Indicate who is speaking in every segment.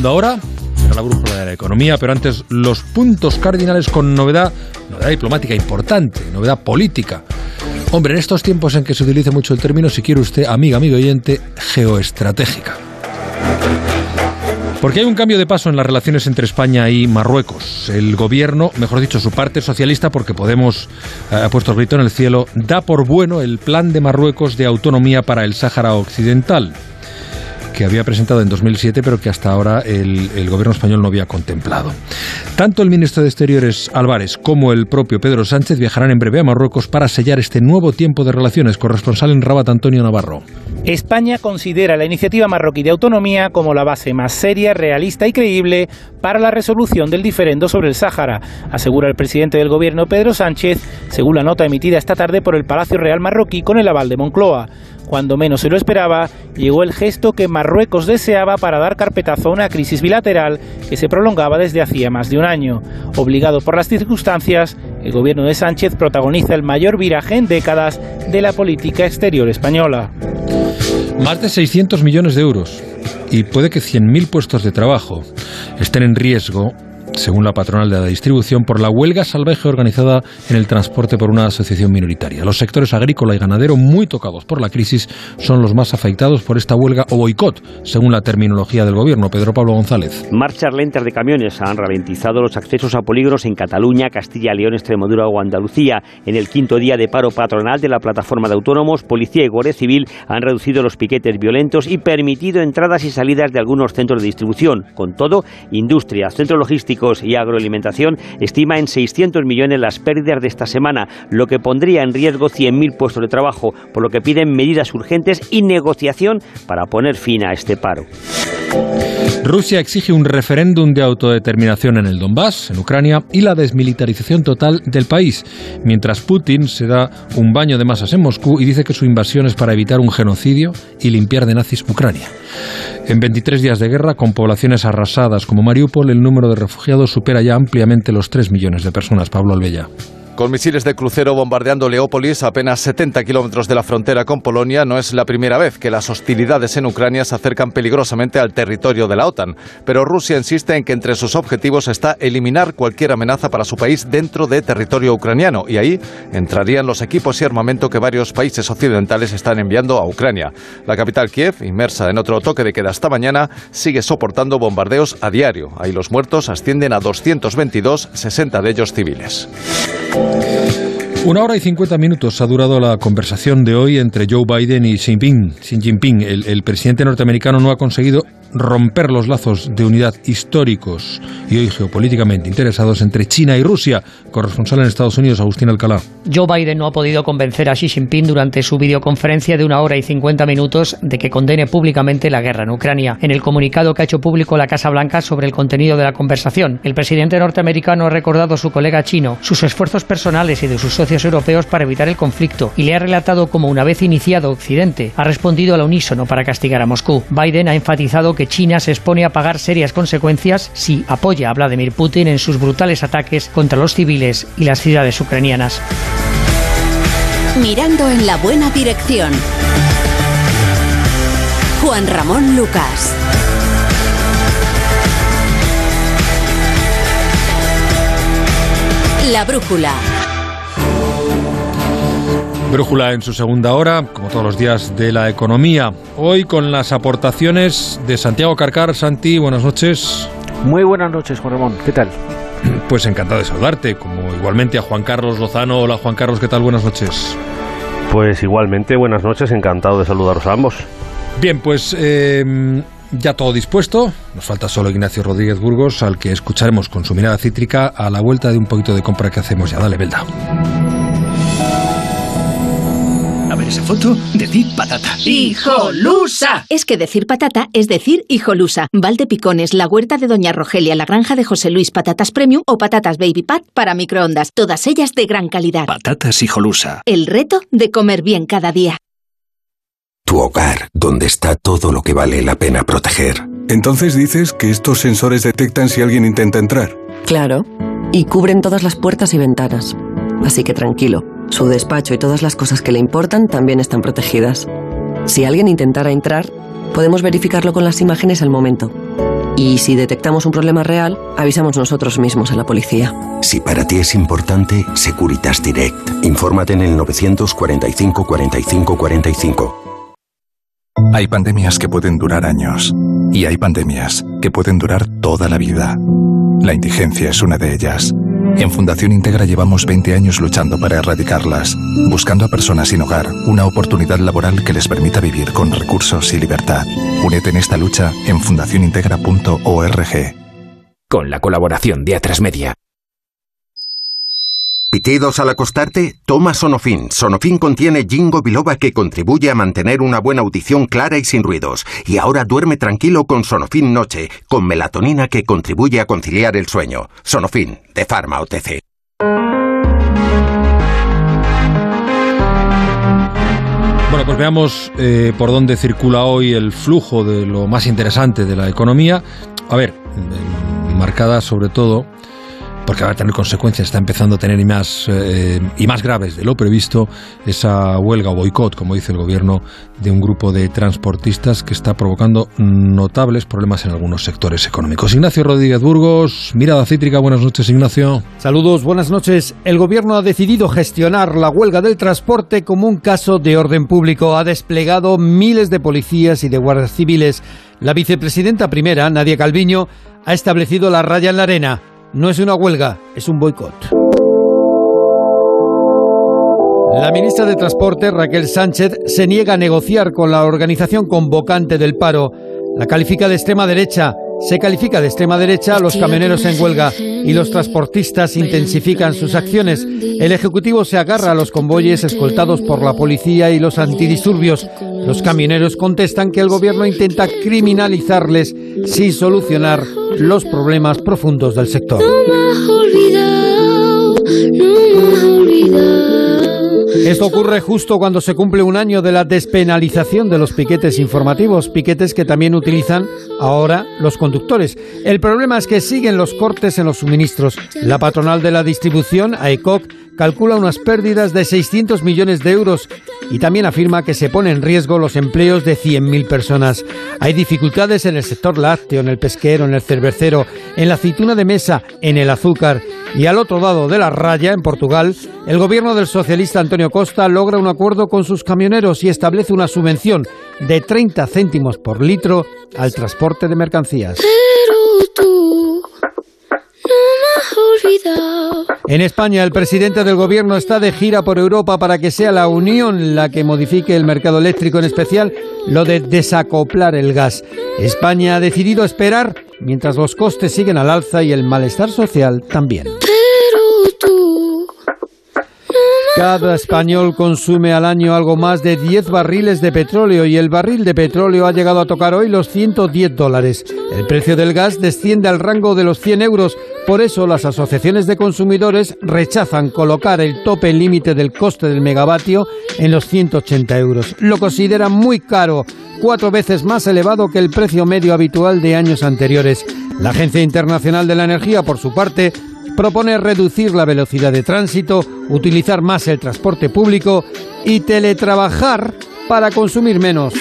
Speaker 1: segunda hora será la brújula de la economía, pero antes los puntos cardinales con novedad, novedad diplomática importante, novedad política. Hombre, en estos tiempos en que se utiliza mucho el término, si quiere usted, amiga, amigo oyente, geoestratégica. Porque hay un cambio de paso en las relaciones entre España y Marruecos. El gobierno, mejor dicho, su parte socialista, porque Podemos eh, ha puesto el grito en el cielo, da por bueno el plan de Marruecos de autonomía para el Sáhara Occidental que había presentado en 2007, pero que hasta ahora el, el, gobierno español no había contemplado. Tanto el ministro de Exteriores Álvarez como el propio Pedro Sánchez viajarán en breve a Marruecos para sellar este nuevo tiempo de relaciones. Corresponsal en Rabat, Antonio Navarro.
Speaker 2: España considera la iniciativa marroquí de autonomía como la base más seria, realista y creíble para la resolución del diferendo sobre el Sáhara, asegura el presidente del gobierno Pedro Sánchez, según la nota emitida esta tarde por el Palacio Real marroquí con el aval de Moncloa. Cuando menos se lo esperaba, llegó el gesto que Marruecos deseaba para dar carpetazo a una crisis bilateral que se prolongaba desde hacía más de un año. Obligado por las circunstancias, el gobierno de Sánchez protagoniza el mayor viraje en décadas de la política exterior española.
Speaker 1: Más de 600 millones de euros y puede que 100.000 puestos de trabajo estén en riesgo según la patronal de la distribución, por la huelga salvaje organizada en el transporte por una asociación minoritaria. Los sectores agrícola y ganadero, muy tocados por la crisis, son los más afectados por esta huelga o boicot, según la terminología del gobierno. Pedro Pablo González.
Speaker 3: Marchas lentas de camiones han ralentizado los accesos a polígonos en Cataluña, Castilla, León, Extremadura o Andalucía. En el quinto día de paro patronal de la plataforma de autónomos, policía y guardia civil han reducido los piquetes violentos y permitido entradas y salidas de algunos centros de distribución. Con todo, industria, centros logísticos, y agroalimentación estima en 600 millones las pérdidas de esta semana, lo que pondría en riesgo 100.000 puestos de trabajo, por lo que piden medidas urgentes y negociación para poner fin a este paro.
Speaker 1: Rusia exige un referéndum de autodeterminación en el Donbass, en Ucrania, y la desmilitarización total del país, mientras Putin se da un baño de masas en Moscú y dice que su invasión es para evitar un genocidio y limpiar de nazis Ucrania. En 23 días de guerra, con poblaciones arrasadas como Mariupol, el número de refugiados supera ya ampliamente los 3 millones de personas. Pablo Albella.
Speaker 4: Con misiles de crucero bombardeando Leópolis, apenas 70 kilómetros de la frontera con Polonia, no es la primera vez que las hostilidades en Ucrania se acercan peligrosamente al territorio de la OTAN. Pero Rusia insiste en que entre sus objetivos está eliminar cualquier amenaza para su país dentro de territorio ucraniano. Y ahí entrarían los equipos y armamento que varios países occidentales están enviando a Ucrania. La capital Kiev, inmersa en otro toque de queda hasta mañana, sigue soportando bombardeos a diario. Ahí los muertos ascienden a 222, 60 de ellos civiles.
Speaker 1: Una hora y cincuenta minutos ha durado la conversación de hoy entre Joe Biden y Xi Jinping. Xi Jinping, el, el presidente norteamericano, no ha conseguido romper los lazos de unidad históricos y hoy geopolíticamente interesados entre China y Rusia. Corresponsal en Estados Unidos, Agustín Alcalá.
Speaker 5: Joe Biden no ha podido convencer a Xi Jinping durante su videoconferencia de una hora y 50 minutos de que condene públicamente la guerra en Ucrania. En el comunicado que ha hecho público la Casa Blanca sobre el contenido de la conversación, el presidente norteamericano ha recordado a su colega chino sus esfuerzos personales y de sus socios europeos para evitar el conflicto y le ha relatado cómo una vez iniciado Occidente ha respondido al unísono para castigar a Moscú. Biden ha enfatizado que China se expone a pagar serias consecuencias si apoya a Vladimir Putin en sus brutales ataques contra los civiles y las ciudades ucranianas.
Speaker 6: Mirando en la buena dirección. Juan Ramón Lucas. La brújula.
Speaker 1: Brújula en su segunda hora, como todos los días de la economía. Hoy con las aportaciones de Santiago Carcar. Santi, buenas noches.
Speaker 7: Muy buenas noches, Juan Ramón. ¿Qué tal?
Speaker 1: Pues encantado de saludarte, como igualmente a Juan Carlos Lozano. Hola Juan Carlos, ¿qué tal? Buenas noches.
Speaker 8: Pues igualmente, buenas noches, encantado de saludaros a ambos.
Speaker 1: Bien, pues eh, ya todo dispuesto. Nos falta solo Ignacio Rodríguez Burgos, al que escucharemos con su mirada cítrica a la vuelta de un poquito de compra que hacemos ya. Dale, Belda.
Speaker 9: Esa foto, decir patata. ¡Hijolusa!
Speaker 10: Es que decir patata es decir hijolusa. Valde Picones, la huerta de Doña Rogelia, la granja de José Luis, patatas premium o patatas baby pat para microondas. Todas ellas de gran calidad.
Speaker 9: Patatas hijolusa.
Speaker 10: El reto de comer bien cada día.
Speaker 11: Tu hogar, donde está todo lo que vale la pena proteger.
Speaker 12: Entonces dices que estos sensores detectan si alguien intenta entrar.
Speaker 13: Claro. Y cubren todas las puertas y ventanas. Así que tranquilo. Su despacho y todas las cosas que le importan también están protegidas. Si alguien intentara entrar, podemos verificarlo con las imágenes al momento. Y si detectamos un problema real, avisamos nosotros mismos a la policía.
Speaker 11: Si para ti es importante, Securitas Direct. Infórmate en el 945 45 45.
Speaker 12: Hay pandemias que pueden durar años y hay pandemias que pueden durar toda la vida. La indigencia es una de ellas. En Fundación Integra llevamos 20 años luchando para erradicarlas, buscando a personas sin hogar una oportunidad laboral que les permita vivir con recursos y libertad. Únete en esta lucha en fundacionintegra.org.
Speaker 14: Con la colaboración de Atrasmedia.
Speaker 11: ¿Pitidos al acostarte? Toma Sonofin. Sonofin contiene Jingo Biloba que contribuye a mantener una buena audición clara y sin ruidos. Y ahora duerme tranquilo con Sonofin Noche, con melatonina que contribuye a conciliar el sueño. Sonofin, de Pharma OTC.
Speaker 1: Bueno, pues veamos eh, por dónde circula hoy el flujo de lo más interesante de la economía. A ver, eh, marcada sobre todo porque va a tener consecuencias, está empezando a tener y más, eh, y más graves de lo previsto esa huelga o boicot, como dice el gobierno, de un grupo de transportistas que está provocando notables problemas en algunos sectores económicos. Ignacio Rodríguez Burgos, Mirada Cítrica, buenas noches Ignacio.
Speaker 15: Saludos, buenas noches. El gobierno ha decidido gestionar la huelga del transporte como un caso de orden público. Ha desplegado miles de policías y de guardias civiles. La vicepresidenta primera, Nadia Calviño, ha establecido la raya en la arena no es una huelga, es un boicot. La ministra de Transporte, Raquel Sánchez, se niega a negociar con la organización convocante del paro. La califica de extrema derecha. Se califica de extrema derecha a los camioneros en huelga y los transportistas intensifican sus acciones. El Ejecutivo se agarra a los convoyes escoltados por la policía y los antidisturbios. Los camioneros contestan que el gobierno intenta criminalizarles sin solucionar los problemas profundos del sector. Esto ocurre justo cuando se cumple un año de la despenalización de los piquetes informativos, piquetes que también utilizan ahora los conductores. El problema es que siguen los cortes en los suministros. La patronal de la distribución, AECOC, calcula unas pérdidas de 600 millones de euros y también afirma que se pone en riesgo los empleos de 100.000 personas. Hay dificultades en el sector lácteo, en el pesquero, en el cervecero, en la aceituna de mesa, en el azúcar. Y al otro lado de la raya, en Portugal, el gobierno del socialista Antonio Costa logra un acuerdo con sus camioneros y establece una subvención de 30 céntimos por litro al transporte de mercancías. En España, el presidente del gobierno está de gira por Europa para que sea la Unión la que modifique el mercado eléctrico, en especial lo de desacoplar el gas. España ha decidido esperar mientras los costes siguen al alza y el malestar social también. Cada español consume al año algo más de 10 barriles de petróleo y el barril de petróleo ha llegado a tocar hoy los 110 dólares. El precio del gas desciende al rango de los 100 euros. Por eso las asociaciones de consumidores rechazan colocar el tope límite del coste del megavatio en los 180 euros. Lo consideran muy caro, cuatro veces más elevado que el precio medio habitual de años anteriores. La Agencia Internacional de la Energía, por su parte, propone reducir la velocidad de tránsito, utilizar más el transporte público y teletrabajar para consumir menos.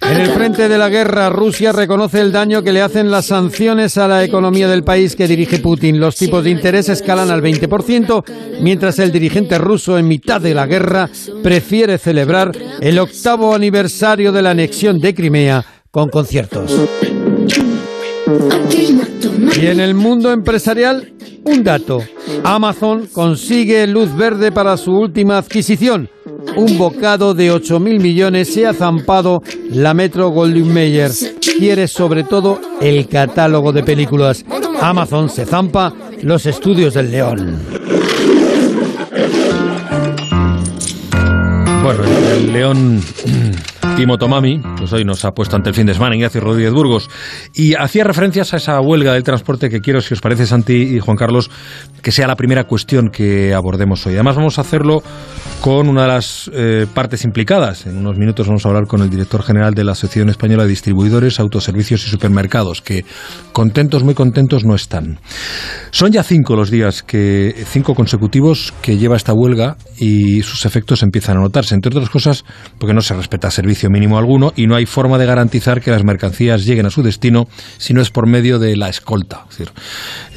Speaker 15: En el frente de la guerra, Rusia reconoce el daño que le hacen las sanciones a la economía del país que dirige Putin. Los tipos de interés escalan al 20%, mientras el dirigente ruso en mitad de la guerra prefiere celebrar el octavo aniversario de la anexión de Crimea con conciertos. Y en el mundo empresarial, un dato. Amazon consigue luz verde para su última adquisición. Un bocado de 8.000 millones se ha zampado la Metro Goldwyn Mayer. Quiere sobre todo el catálogo de películas. Amazon se zampa los estudios del León.
Speaker 1: Bueno, el León y Motomami, pues hoy nos ha puesto ante el fin de semana Ignacio Rodríguez Burgos. Y hacía referencias a esa huelga del transporte que quiero, si os parece, Santi y Juan Carlos, que sea la primera cuestión que abordemos hoy. Además, vamos a hacerlo con una de las eh, partes implicadas. En unos minutos vamos a hablar con el director general de la Asociación Española de Distribuidores, Autoservicios y Supermercados, que contentos, muy contentos no están. Son ya cinco los días, que cinco consecutivos que lleva esta huelga y sus efectos empiezan a notarse, entre otras cosas porque no se respeta servicio mínimo alguno y no hay forma de garantizar que las mercancías lleguen a su destino si no es por medio de la escolta. Es decir,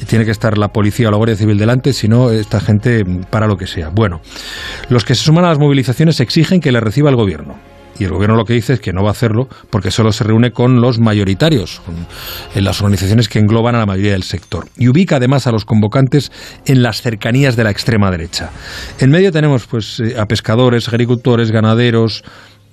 Speaker 1: tiene que estar la policía o la Guardia Civil delante, si no, esta gente para lo que sea. Bueno, los que se suman a las movilizaciones exigen que le reciba el gobierno. Y el gobierno lo que dice es que no va a hacerlo porque solo se reúne con los mayoritarios, en las organizaciones que engloban a la mayoría del sector. Y ubica además a los convocantes en las cercanías de la extrema derecha. En medio tenemos pues eh, a pescadores, agricultores, ganaderos,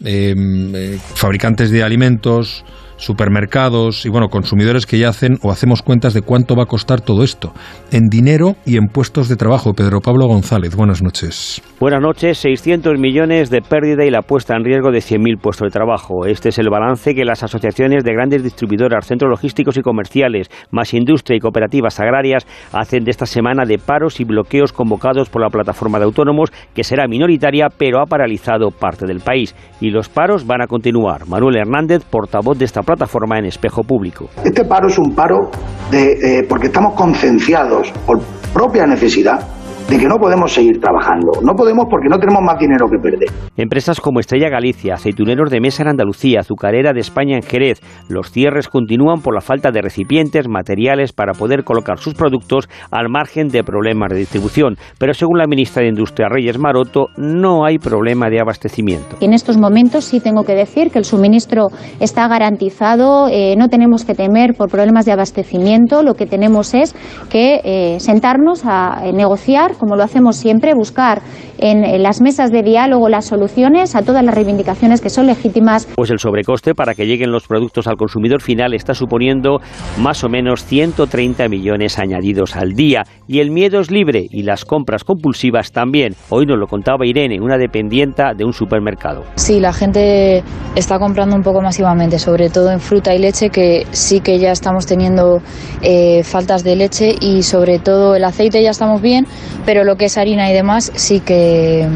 Speaker 1: em, eh, fabricantes de alimentos, supermercados y bueno, consumidores que ya hacen o hacemos cuentas de cuánto va a costar todo esto en dinero y en puestos de trabajo. Pedro Pablo González, buenas noches.
Speaker 3: Buenas noches, 600 millones de pérdida y la puesta en riesgo de 100.000 puestos de trabajo. Este es el balance que las asociaciones de grandes distribuidoras, centros logísticos y comerciales, más industria y cooperativas agrarias hacen de esta semana de paros y bloqueos convocados por la plataforma de autónomos, que será minoritaria pero ha paralizado parte del país. Y los paros van a continuar. Manuel Hernández, portavoz de esta plataforma en espejo público.
Speaker 16: Este paro es un paro de, eh, porque estamos concienciados por propia necesidad de que no podemos seguir trabajando. No podemos porque no tenemos más dinero que perder.
Speaker 3: Empresas como Estrella Galicia, aceituneros de mesa en Andalucía, azucarera de España en Jerez, los cierres continúan por la falta de recipientes, materiales para poder colocar sus productos al margen de problemas de distribución. Pero según la ministra de Industria Reyes Maroto, no hay problema de abastecimiento.
Speaker 17: En estos momentos sí tengo que decir que el suministro está garantizado, eh, no tenemos que temer por problemas de abastecimiento, lo que tenemos es que eh, sentarnos a eh, negociar como lo hacemos siempre, buscar en, las mesas de diálogo las soluciones a todas las reivindicaciones que son legítimas.
Speaker 3: Pues el sobrecoste para que lleguen los productos al consumidor final está suponiendo más o menos 130 millones añadidos al día. Y el miedo es libre y las compras compulsivas también. Hoy nos lo contaba Irene, una dependienta de un supermercado.
Speaker 18: Sí, la gente está comprando un poco masivamente, sobre todo en fruta y leche, que sí que ya estamos teniendo eh, faltas de leche y sobre todo el aceite ya estamos bien, pero lo que es harina y demás sí que,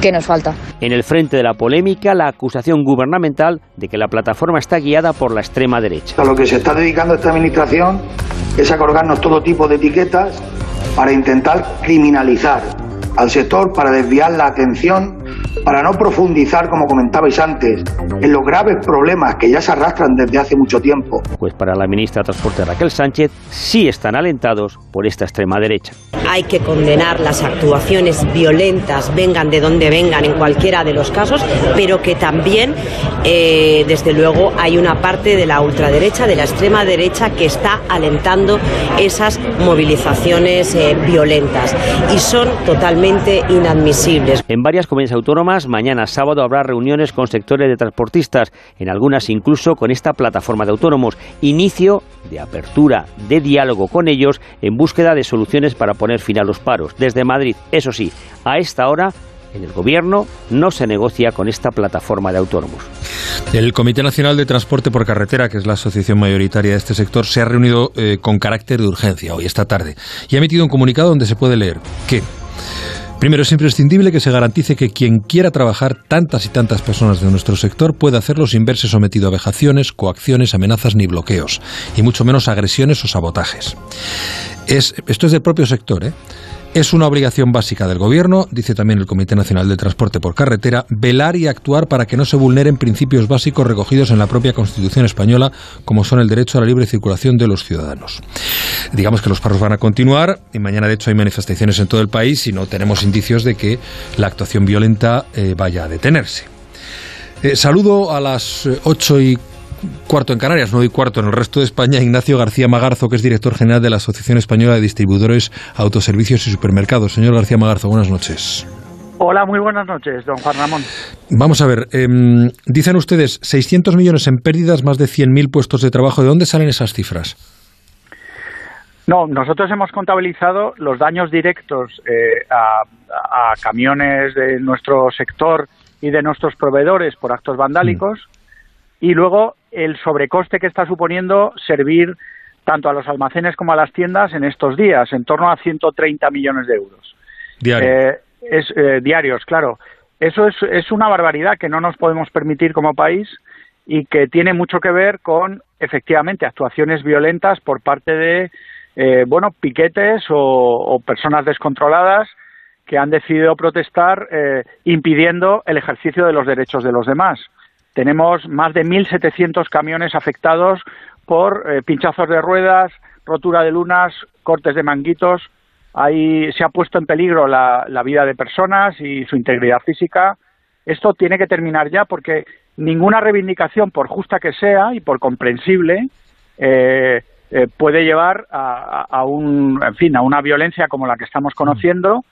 Speaker 18: que nos falta.
Speaker 3: En el frente de la polémica, la acusación gubernamental de que la plataforma está guiada por la extrema derecha.
Speaker 16: A lo que se está dedicando esta administración es a colgarnos todo tipo de etiquetas para intentar criminalizar al sector, para desviar la atención para no profundizar, como comentabais antes, en los graves problemas que ya se arrastran desde hace mucho tiempo.
Speaker 3: Pues para la ministra de Transporte Raquel Sánchez sí están alentados por esta extrema derecha.
Speaker 19: Hay que condenar las actuaciones violentas, vengan de donde vengan, en cualquiera de los casos, pero que también, eh, desde luego, hay una parte de la ultraderecha, de la extrema derecha, que está alentando esas movilizaciones eh, violentas y son totalmente inadmisibles.
Speaker 3: En varias comunidades autónomas, mañana sábado habrá reuniones con sectores de transportistas, en algunas incluso con esta plataforma de autónomos. Inicio de apertura de diálogo con ellos en búsqueda de soluciones para poner fin a los paros. Desde Madrid, eso sí, a esta hora en el gobierno no se negocia con esta plataforma de autónomos.
Speaker 1: El Comité Nacional de Transporte por Carretera, que es la asociación mayoritaria de este sector, se ha reunido eh, con carácter de urgencia hoy, esta tarde, y ha emitido un comunicado donde se puede leer que Primero, es imprescindible que se garantice que quien quiera trabajar, tantas y tantas personas de nuestro sector, pueda hacerlo sin verse sometido a vejaciones, coacciones, amenazas ni bloqueos, y mucho menos agresiones o sabotajes. esto es del propio sector, ¿eh? Es una obligación básica del Gobierno, dice también el Comité Nacional de Transporte por Carretera, velar y actuar para que no se vulneren principios básicos recogidos en la propia Constitución española, como son el derecho a la libre circulación de los ciudadanos. Digamos que los paros van a continuar y mañana, de hecho, hay manifestaciones en todo el país y no tenemos indicios de que la actuación violenta eh, vaya a detenerse. Eh, saludo a las eh, ocho y cuarto en Canarias, nueve y cuarto en el resto de España, Ignacio García Magarzo, que es director general de la Asociación Española de Distribuidores, Autoservicios y Supermercados. Señor García Magarzo, buenas noches.
Speaker 20: Hola, muy buenas noches, don Juan Ramón.
Speaker 1: Vamos a ver, em, dicen ustedes 600 millones en pérdidas, más de 100.000 puestos de trabajo. ¿De dónde salen esas cifras?
Speaker 20: No, nosotros hemos contabilizado los daños directos eh, a, camiones de nuestro sector y de nuestros proveedores por actos vandálicos y luego el sobrecoste que está suponiendo servir tanto a los almacenes como a las tiendas en estos días, en torno a 130 millones de euros. Eh, es, eh, diarios, claro. Eso es, es una barbaridad que no nos podemos permitir como país y que tiene mucho que ver con, efectivamente, actuaciones violentas por parte de, eh, bueno, piquetes o, personas descontroladas que han decidido protestar impidiendo el ejercicio de los derechos de los demás. Tenemos más de 1.700 camiones afectados por eh, pinchazos de ruedas, rotura de lunas, cortes de manguitos. Ahí se ha puesto en peligro la, vida de personas y su integridad física. Esto tiene que terminar ya porque ninguna reivindicación, por justa que sea y por comprensible, eh, eh, puede llevar a, un, en fin, a una violencia como la que estamos conociendo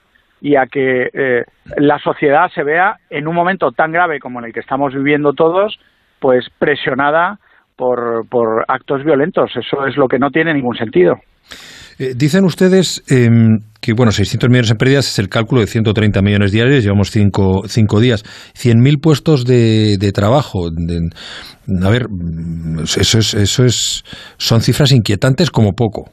Speaker 20: y a que eh, la sociedad se vea en un momento tan grave como en el que estamos viviendo todos, pues presionada por, por actos violentos. Eso es lo que no tiene ningún sentido.
Speaker 1: Eh, dicen ustedes em, que, bueno, 600 millones en pérdidas es el cálculo de 130 millones diarios, llevamos cinco, cinco días. 100.000 puestos de, de trabajo. a ver, eso es, eso es, son cifras inquietantes como poco.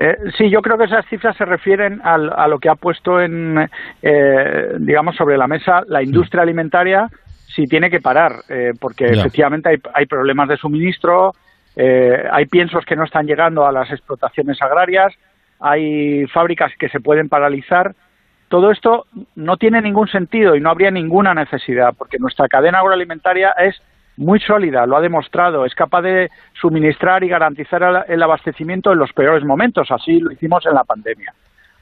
Speaker 20: Eh, sí, yo creo que esas cifras se refieren a lo que ha puesto en, eh, digamos, sobre la mesa la industria alimentaria si tiene que parar, eh, porque efectivamente hay, problemas de suministro, hay piensos que no están llegando a las explotaciones agrarias, hay fábricas que se pueden paralizar. Todo esto no tiene ningún sentido y no habría ninguna necesidad, porque nuestra cadena agroalimentaria es muy sólida, lo ha demostrado, es capaz de suministrar y garantizar el abastecimiento en los peores momentos, así lo hicimos en la pandemia.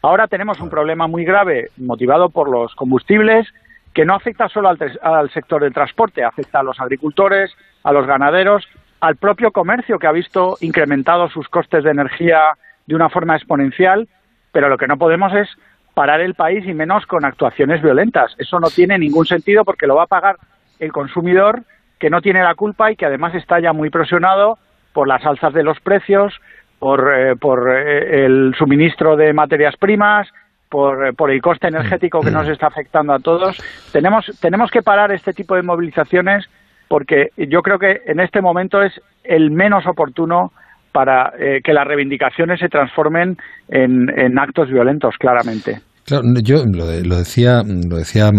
Speaker 20: Ahora tenemos un problema muy grave motivado por los combustibles que no afecta solo al, sector del transporte, afecta a los agricultores, a los ganaderos, al propio comercio que ha visto incrementados sus costes de energía de una forma exponencial, pero lo que no podemos es parar el país y menos con actuaciones violentas. Eso no tiene ningún sentido porque lo va a pagar el consumidor que no tiene la culpa y que además está ya muy presionado por las alzas de los precios, por, eh, eh, el suministro de materias primas, por, eh, por, el coste energético que nos está afectando a todos. Tenemos, tenemos que parar este tipo de movilizaciones porque yo creo que en este momento es el menos oportuno para que las reivindicaciones se transformen en, actos violentos, claramente.
Speaker 1: Claro, yo lo, lo decía, lo decía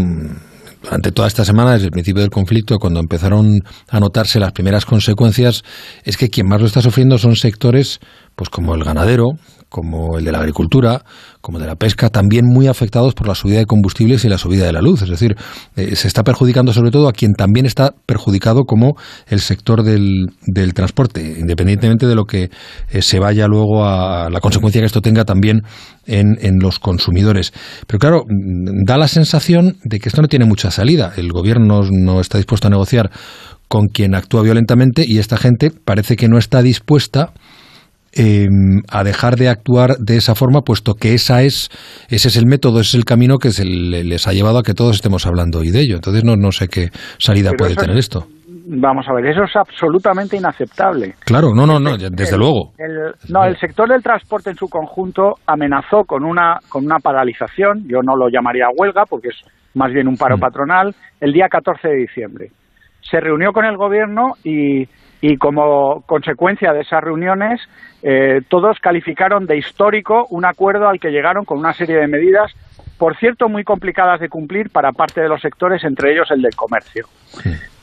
Speaker 1: durante toda esta semana, desde el principio del conflicto, cuando empezaron a notarse las primeras consecuencias, es que quien más lo está sufriendo son sectores pues como el ganadero, como el de la agricultura, como de la pesca, también muy afectados por la subida de combustibles y la subida de la luz. Es decir, eh, se está perjudicando sobre todo a quien también está perjudicado como el sector del, del transporte, independientemente de lo que eh, se vaya luego a la consecuencia que esto tenga también en, en los consumidores. Pero claro, mm, da la sensación de que esto no tiene mucha salida. El gobierno no está dispuesto a negociar con quien actúa violentamente y esta gente parece que no está dispuesta Em, a dejar de actuar de esa forma, puesto que esa es, ese es el método, ese es el camino que se les ha llevado a que todos estemos hablando hoy de ello. Entonces no, no sé qué salida puede tener esto.
Speaker 20: Vamos a ver, eso es absolutamente inaceptable.
Speaker 1: Claro, no, no, no, desde luego.
Speaker 20: no, el sector del transporte en su conjunto amenazó con una, con una paralización, yo no lo llamaría huelga porque es más bien un paro mm. patronal, el día 14 de diciembre. Se reunió con el gobierno y y como consecuencia de esas reuniones eh, todos calificaron de histórico un acuerdo al que llegaron con una serie de medidas, por cierto, muy complicadas de cumplir para parte de los sectores, entre ellos el del comercio.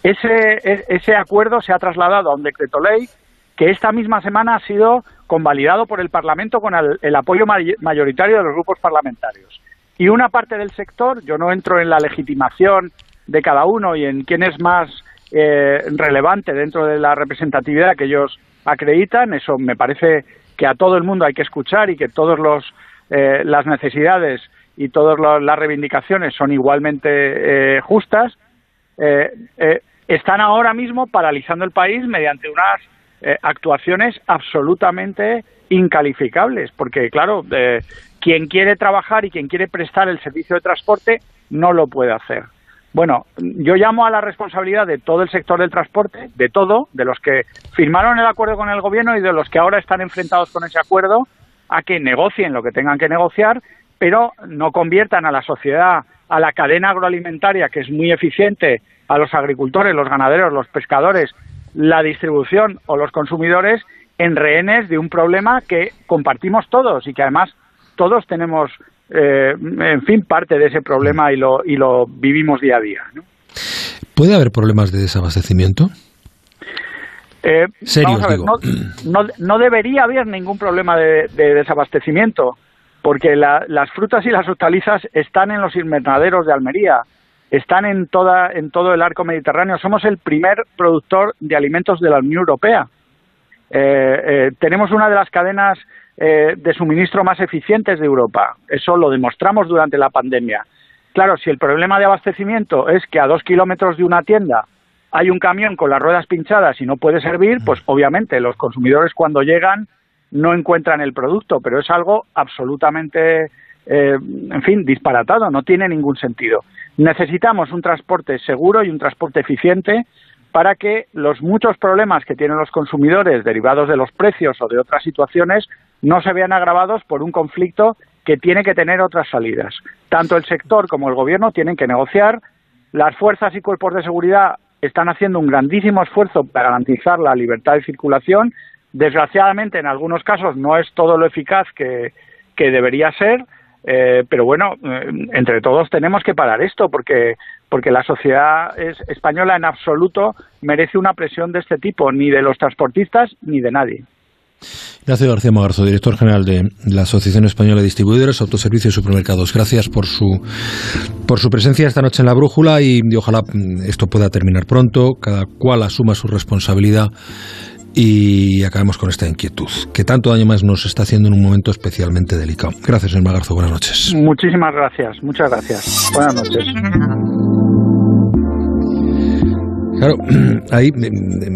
Speaker 20: Ese, e, ese acuerdo se ha trasladado a un decreto ley que esta misma semana ha sido convalidado por el Parlamento con el, apoyo mayoritario de los grupos parlamentarios. Y una parte del sector, yo no entro en la legitimación de cada uno y en quién es más eh, relevante dentro de la representatividad que ellos acreditan. Eso me parece que a todo el mundo hay que escuchar y que todas eh, las necesidades y todas las reivindicaciones son igualmente eh, justas. están ahora mismo paralizando el país mediante unas actuaciones absolutamente incalificables, porque claro, quien quiere trabajar y quien quiere prestar el servicio de transporte no lo puede hacer. Bueno, yo llamo a la responsabilidad de todo el sector del transporte, de todo, de los que firmaron el acuerdo con el gobierno y de los que ahora están enfrentados con ese acuerdo, a que negocien lo que tengan que negociar, pero no conviertan a la sociedad, a la cadena agroalimentaria, que es muy eficiente, a los agricultores, los ganaderos, los pescadores, la distribución o los consumidores en rehenes de un problema que compartimos todos y que además todos tenemos eh, en fin, parte de ese problema y lo, y lo vivimos día a día.
Speaker 1: ¿Puede haber problemas de desabastecimiento?
Speaker 20: Eh, no, debería haber ningún problema de, desabastecimiento, porque las frutas y las hortalizas están en los invernaderos de Almería. están en, toda, en todo el arco mediterráneo. Somos el primer productor de alimentos de la Unión Europea. Eh, eh, tenemos una de las cadenas eh, de suministro más eficientes de Europa. Eso lo demostramos durante la pandemia. Claro, si el problema de abastecimiento es que a dos kilómetros de una tienda hay un camión con las ruedas pinchadas y no puede servir, pues obviamente los consumidores cuando llegan no encuentran el producto, pero es algo absolutamente, en fin, disparatado, no tiene ningún sentido. Necesitamos un transporte seguro y un transporte eficiente para que los muchos problemas que tienen los consumidores derivados de los precios o de otras situaciones no se vean agravados por un conflicto que tiene que tener otras salidas. Tanto el sector como el gobierno tienen que negociar. Las fuerzas y cuerpos de seguridad están haciendo un grandísimo esfuerzo para garantizar la libertad de circulación. Desgraciadamente, en algunos casos no es todo lo eficaz que, debería ser, eh, pero bueno, eh, entre todos tenemos que parar esto porque porque la sociedad española en absoluto merece una presión de este tipo, ni de los transportistas ni de nadie.
Speaker 1: Gracias García Magarzo, director general de la Asociación Española de Distribuidores, Autoservicios y Supermercados. Gracias por su, por su presencia esta noche en la brújula y ojalá mm, esto pueda terminar pronto, cada cual asuma su responsabilidad y acabemos con esta inquietud, que tanto daño más nos está haciendo en un momento especialmente delicado. Gracias, señor Magarzo. Buenas noches.
Speaker 20: Muchísimas gracias. Muchas gracias. Buenas noches.
Speaker 1: Claro, ahí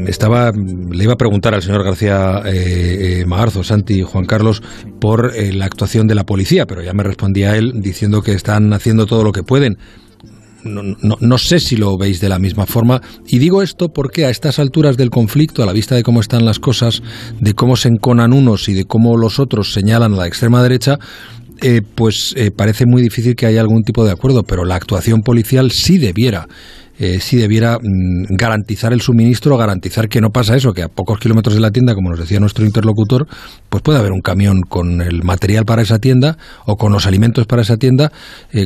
Speaker 1: estaba, le iba a preguntar al señor García eh, eh, Magarzo, Santi y Juan Carlos por eh, la actuación de la policía, pero ya me respondía él diciendo que están haciendo todo lo que pueden no, sé si lo veis de la misma forma. Y digo esto porque a estas alturas del conflicto, a la vista de cómo están las cosas, de cómo se enconan unos y de cómo los otros señalan a la extrema derecha, eh, pues eh, parece muy difícil que haya algún tipo de acuerdo, pero la actuación policial sí debiera. Eh, debiera mm, garantizar el suministro, garantizar que no pasa eso, que a pocos kilómetros de la tienda, como nos decía nuestro interlocutor, pues puede haber un camión con el material para esa tienda o con los alimentos para esa tienda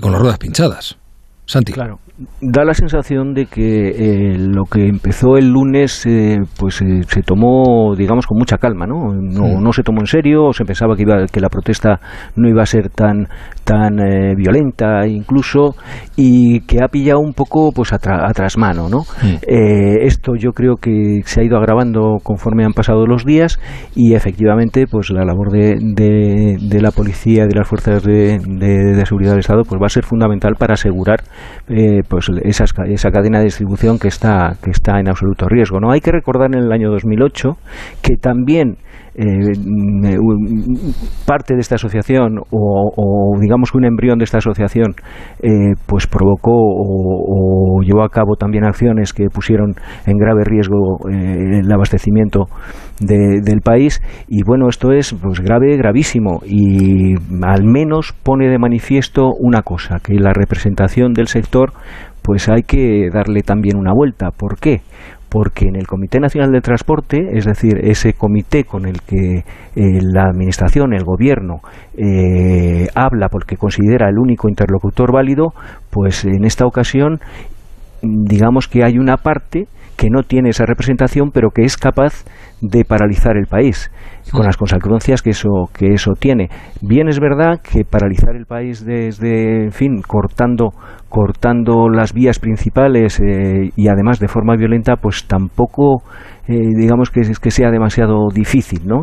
Speaker 1: con las ruedas pinchadas. Santi.
Speaker 7: Claro, da la sensación de que eh, lo que empezó el lunes eh, pues eh, se tomó digamos con mucha calma ¿no? No, no se tomó en serio se pensaba que iba que la protesta no iba a ser tan tan violenta incluso y que ha pillado un poco pues a, trasmano ¿no? esto yo creo que se ha ido agravando conforme han pasado los días y efectivamente pues la labor de, de, la policía de las fuerzas de, de, seguridad del Estado pues va a ser fundamental para asegurar pues esa, esa cadena de distribución que está, que está en absoluto riesgo. ¿no? Hay que recordar en el año 2008 que también eh, parte de esta asociación o, digamos que un embrión de esta asociación eh, pues provocó o, llevó a cabo también acciones que pusieron en grave riesgo eh, el abastecimiento del país. Y bueno esto es pues grave gravísimo. Y al menos pone de manifiesto una cosa que la representación del sector pues hay que darle también una vuelta. ¿por qué? Porque en el Comité Nacional de Transporte, es decir, ese comité con el que eh, la Administración, el Gobierno, eh, habla porque considera el único interlocutor válido, pues en esta ocasión digamos que hay una parte que no tiene esa representación, pero que es capaz de paralizar el país con las consecuencias que eso que eso tiene. Bien es verdad que paralizar el país desde, en fin, cortando cortando las vías principales eh, y además de forma violenta, pues tampoco eh, digamos que, que sea demasiado difícil, ¿no?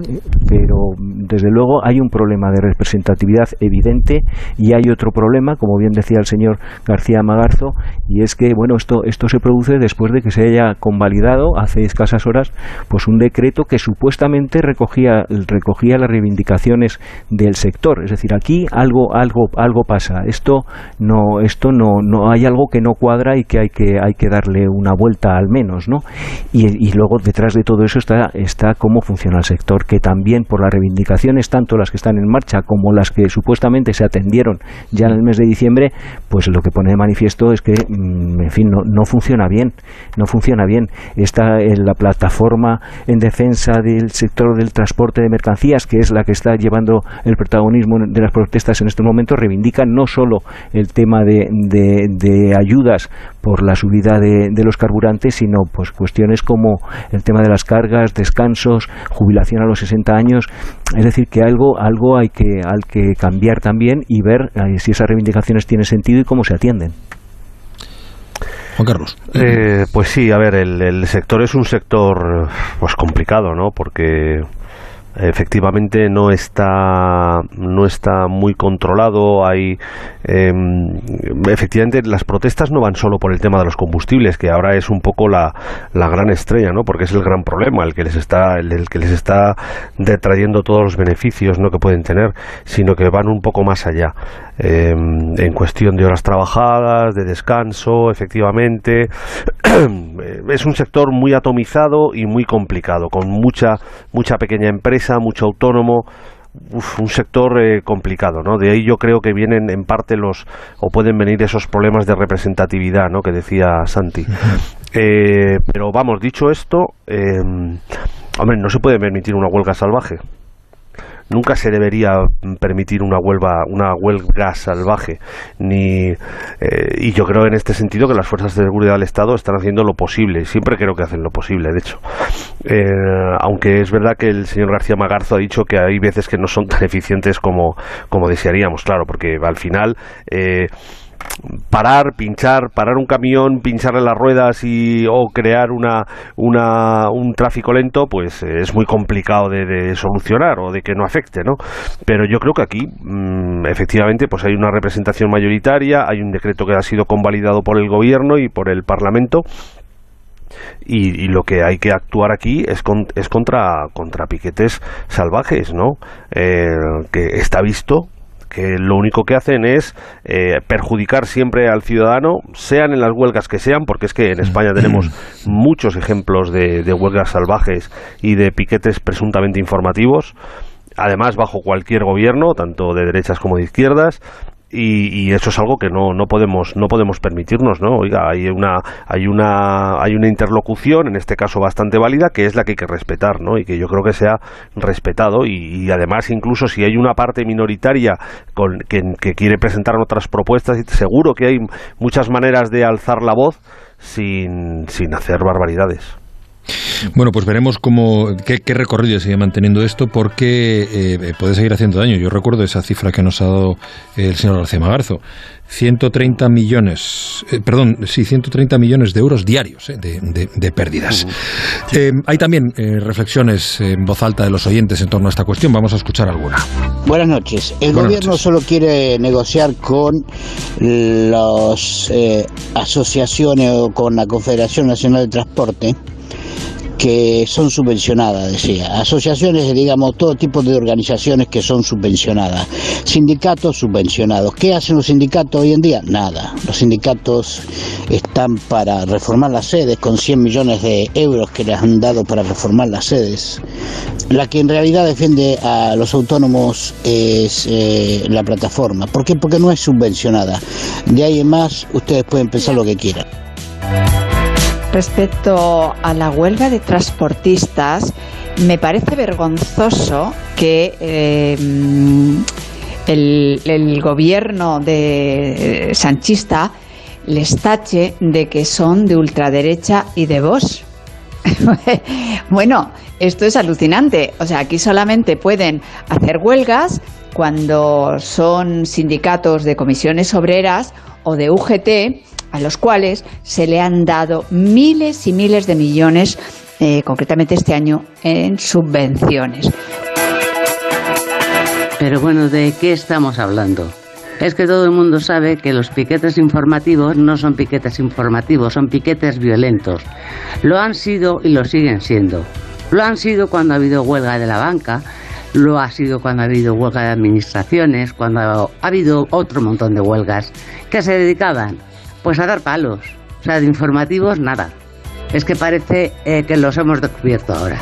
Speaker 7: Pero desde luego hay un problema de representatividad evidente y hay otro problema, como bien decía el señor García Magarzo, y es que bueno esto esto se produce después de que se haya convalidado hace escasas horas pues un decreto que supuestamente recogía recogía las reivindicaciones del sector, es decir aquí algo algo algo pasa, esto no esto no no hay algo que no cuadra y que hay que hay que darle una vuelta al menos, ¿no? Y, luego detrás de todo eso está, está cómo funciona el sector, que también por las reivindicaciones, tanto las que están en marcha como las que supuestamente se atendieron ya en el mes de diciembre, pues lo que pone de manifiesto es que, mm, en fin, no, no funciona bien, no funciona bien. Está en la plataforma en defensa del sector del transporte de mercancías, que es la que está llevando el protagonismo de las protestas en este momento, reivindica no solo el tema de, ayudas por la subida de, de los carburantes, sino pues cuestiones como el tema de las cargas, descansos, jubilación a los 60 años. Es decir, que algo, algo hay, que, hay que cambiar también y ver eh, si esas reivindicaciones tienen sentido y cómo se atienden.
Speaker 1: Juan Carlos.
Speaker 8: Eh, pues sí, a ver, el, el sector es un sector pues complicado, ¿no? Porque efectivamente no está no está muy controlado hay em, efectivamente las protestas no van solo por el tema de los combustibles que ahora es un poco la, la gran estrella no porque es el gran problema el que les está el, que les está detrayendo todos los beneficios no que pueden tener sino que van un poco más allá em, en cuestión de horas trabajadas de descanso efectivamente es un sector muy atomizado y muy complicado con mucha mucha pequeña empresa mucho autónomo, un sector eh, complicado, ¿no? De ahí yo creo que vienen en parte los, o pueden venir esos problemas de representatividad, ¿no? Que decía Santi. Eh, pero vamos, dicho esto, eh, hombre, no se puede permitir una huelga salvaje nunca se debería permitir una huelga, una huelga salvaje. Ni, eh, y yo creo en este sentido que las fuerzas de seguridad del Estado están haciendo lo posible. Siempre creo que hacen lo posible, de hecho. Eh, aunque es verdad que el señor García Magarzo ha dicho que hay veces que no son tan eficientes como, como desearíamos, claro, porque al final. Eh, parar, pinchar, parar un camión, pincharle las ruedas y o crear una, una un tráfico lento, pues eh, es muy complicado de, solucionar o de que no afecte, ¿no? Pero yo creo que aquí, mm, efectivamente, pues hay una representación mayoritaria, hay un decreto que ha sido convalidado por el gobierno y por el Parlamento. Y, lo que hay que actuar aquí es, es contra, contra piquetes salvajes, ¿no? Eh, que está visto que lo único que hacen es eh, perjudicar siempre al ciudadano, sean en las huelgas que sean, porque es que en España tenemos muchos ejemplos de, de huelgas salvajes y de piquetes presuntamente informativos además bajo cualquier gobierno, tanto de derechas como de izquierdas, y, eso es algo que no, no podemos no podemos permitirnos no oiga hay una hay una hay una interlocución en este caso bastante válida que es la que hay que respetar no y que yo creo que sea respetado y, además incluso si hay una parte minoritaria con, que, que quiere presentar otras propuestas seguro que hay muchas maneras de alzar la voz sin, sin hacer barbaridades
Speaker 1: bueno, pues veremos cómo, qué, recorrido sigue manteniendo esto, porque eh, puede seguir haciendo daño. Yo recuerdo esa cifra que nos ha dado el señor García Magarzo. 130 millones, eh, perdón, sí, 130 millones de euros diarios eh, de, pérdidas. hay también reflexiones en voz alta de los oyentes en torno a esta cuestión. Vamos a escuchar alguna.
Speaker 21: Buenas noches. El gobierno solo quiere negociar con las asociaciones o con la Confederación Nacional de Transporte que son subvencionadas, decía. Asociaciones, digamos, todo tipo de organizaciones que son subvencionadas. Sindicatos subvencionados. ¿Qué hacen los sindicatos hoy en día? Nada. Los sindicatos están para reformar las sedes con 100 millones de euros que les han dado para reformar las sedes. La que en realidad defiende a los autónomos es eh, la plataforma. ¿Por qué? Porque no es subvencionada. De ahí en más, ustedes pueden pensar lo que quieran.
Speaker 22: Respecto a la huelga de transportistas, me parece vergonzoso que eh, el, gobierno de Sanchista les tache de que son de ultraderecha y de vos. bueno, esto es alucinante. O sea, aquí solamente pueden hacer huelgas cuando son sindicatos de comisiones obreras o de UGT a los cuales se le han dado miles y miles de millones, eh, concretamente este año, en subvenciones.
Speaker 23: Pero bueno, ¿de qué estamos hablando? Es que todo el mundo sabe que los piquetes informativos no son piquetes informativos, son piquetes violentos. Lo han sido y lo siguen siendo. Lo han sido cuando ha habido huelga de la banca, lo ha sido cuando ha habido huelga de administraciones, cuando ha habido otro montón de huelgas que se dedicaban pues a dar palos. O sea, de informativos nada. Es que parece eh, que los hemos descubierto ahora.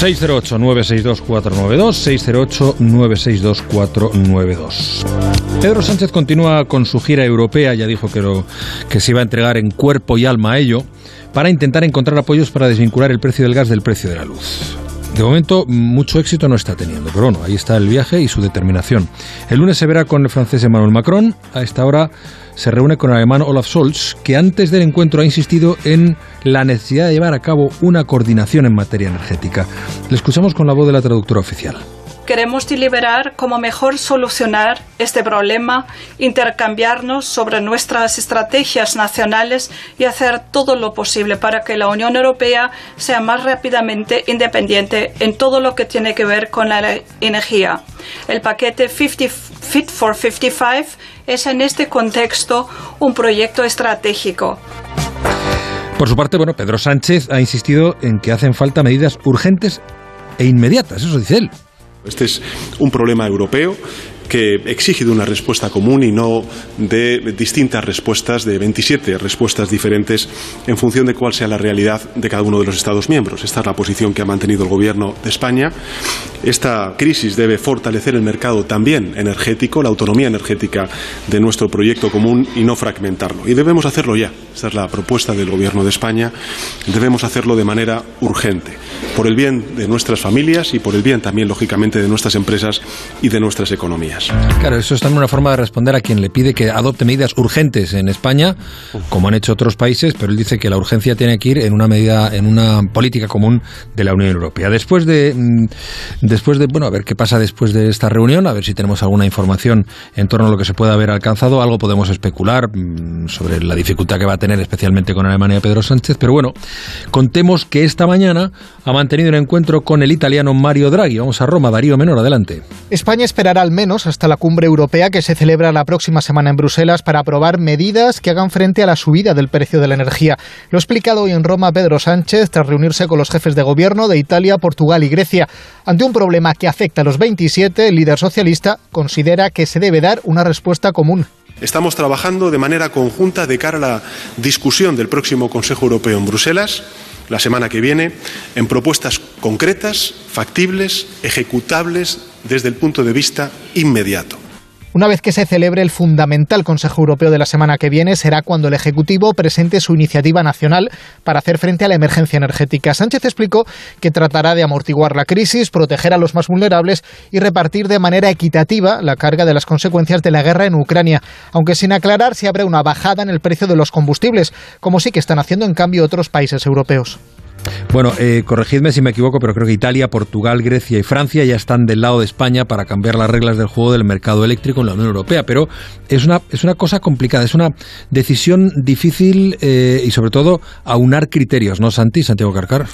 Speaker 1: 608-962-492, 608-962-492. Pedro Sánchez continúa con su gira europea, ya dijo que, lo, que se iba a entregar en cuerpo y alma a ello, para intentar encontrar apoyos para desvincular el precio del gas del precio de la luz. De momento, mucho éxito no está teniendo, pero bueno, ahí está el viaje y su determinación. El lunes se verá con el francés Emmanuel Macron. A esta hora se reúne con el alemán Olaf Scholz, que antes del encuentro ha insistido en la necesidad de llevar a cabo una coordinación en materia energética. Le escuchamos con la voz de la traductora oficial.
Speaker 24: Queremos deliberar cómo mejor solucionar este problema, intercambiarnos sobre nuestras estrategias nacionales y hacer todo lo posible para que la Unión Europea sea más rápidamente independiente en todo lo que tiene que ver con la energía. El paquete Fit for 55 es en este contexto un proyecto estratégico.
Speaker 1: Por su parte, bueno, Pedro Sánchez ha insistido en que hacen falta medidas urgentes e inmediatas, eso dice él.
Speaker 25: Este es un problema europeo que exige de una respuesta común y no de distintas respuestas, de 27 respuestas diferentes en función de cuál sea la realidad de cada uno de los Estados miembros. Esta es la posición que ha mantenido el Gobierno de España. Esta crisis debe fortalecer el mercado también energético, la autonomía energética de nuestro proyecto común y no fragmentarlo. Y debemos hacerlo ya. Esta es la propuesta del Gobierno de España. Debemos hacerlo de manera urgente, por el bien de nuestras familias y por el bien también, lógicamente, de nuestras empresas y de nuestras economías.
Speaker 1: Claro, eso es también una forma de responder a quien le pide que adopte medidas urgentes en España, como han hecho otros países, pero él dice que la urgencia tiene que ir en una medida, en una política común de la Unión Europea. Después de, mm, después de, bueno, a ver qué pasa después de esta reunión, a ver si tenemos alguna información en torno a lo que se pueda haber alcanzado. Algo podemos especular mm, sobre la dificultad que va a tener, especialmente con Alemania Pedro Sánchez. Pero bueno, contemos que esta mañana ha mantenido un encuentro con el italiano Mario Draghi. Vamos a Roma, Darío Menor, adelante.
Speaker 26: España esperará al menos hasta la cumbre europea que se celebra la próxima semana en Bruselas para aprobar medidas que hagan frente a la subida del precio de la energía. Lo ha explicado hoy en Roma Pedro Sánchez tras reunirse con los jefes de gobierno de Italia, Portugal y Grecia. Ante un problema que afecta a los 27, el líder socialista considera que se debe dar una respuesta común.
Speaker 25: Estamos trabajando de manera conjunta de cara a la discusión del próximo Consejo Europeo en Bruselas la semana que viene en propuestas concretas, factibles, ejecutables desde el punto de vista inmediato.
Speaker 26: Una vez que se celebre el fundamental Consejo Europeo de la semana que viene, será cuando el Ejecutivo presente su iniciativa nacional para hacer frente a la emergencia energética. Sánchez explicó que tratará de amortiguar la crisis, proteger a los más vulnerables y repartir de manera equitativa la carga de las consecuencias de la guerra en Ucrania, aunque sin aclarar si habrá una bajada en el precio de los combustibles, como sí que están haciendo en cambio otros países europeos.
Speaker 1: Bueno, eh, corregidme si me equivoco, pero creo que Italia, Portugal, Grecia y Francia ya están del lado de España para cambiar las reglas del juego del mercado eléctrico en la Unión Europea. Pero es una, es una cosa complicada, es una decisión difícil eh, y sobre todo aunar criterios, ¿no, Santi? Santiago Carcar.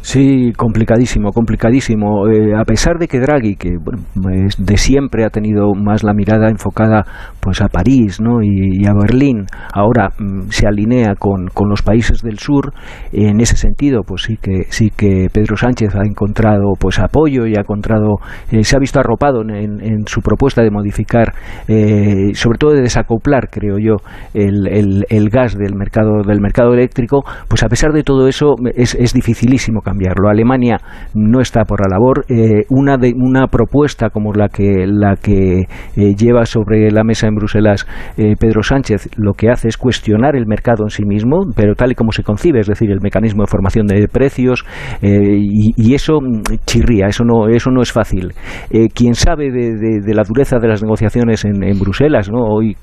Speaker 7: Sí, complicadísimo, complicadísimo. Eh, a pesar de que Draghi, que de siempre ha tenido más la mirada enfocada pues a París ¿no? y, a Berlín, ahora mm, se alinea con, con, los países del sur. En ese sentido, pues sí que sí que Pedro Sánchez ha encontrado pues apoyo y ha encontrado eh, se ha visto arropado en, su propuesta de modificar, eh, sobre todo de desacoplar, creo yo, el, el, el, gas del mercado del mercado eléctrico. Pues a pesar de todo eso es, es dificilísimo cambiarlo. Alemania no está por la labor. Eh, una, de, una propuesta como la que, la que eh, lleva sobre la mesa en Bruselas eh, Pedro Sánchez lo que hace es cuestionar el mercado en sí mismo, pero tal y como se concibe, es decir, el mecanismo de formación de precios, y, eso mm, chirría, eso no, eso no es fácil. quien sabe de, la dureza de las negociaciones en, Bruselas, ¿no? hoy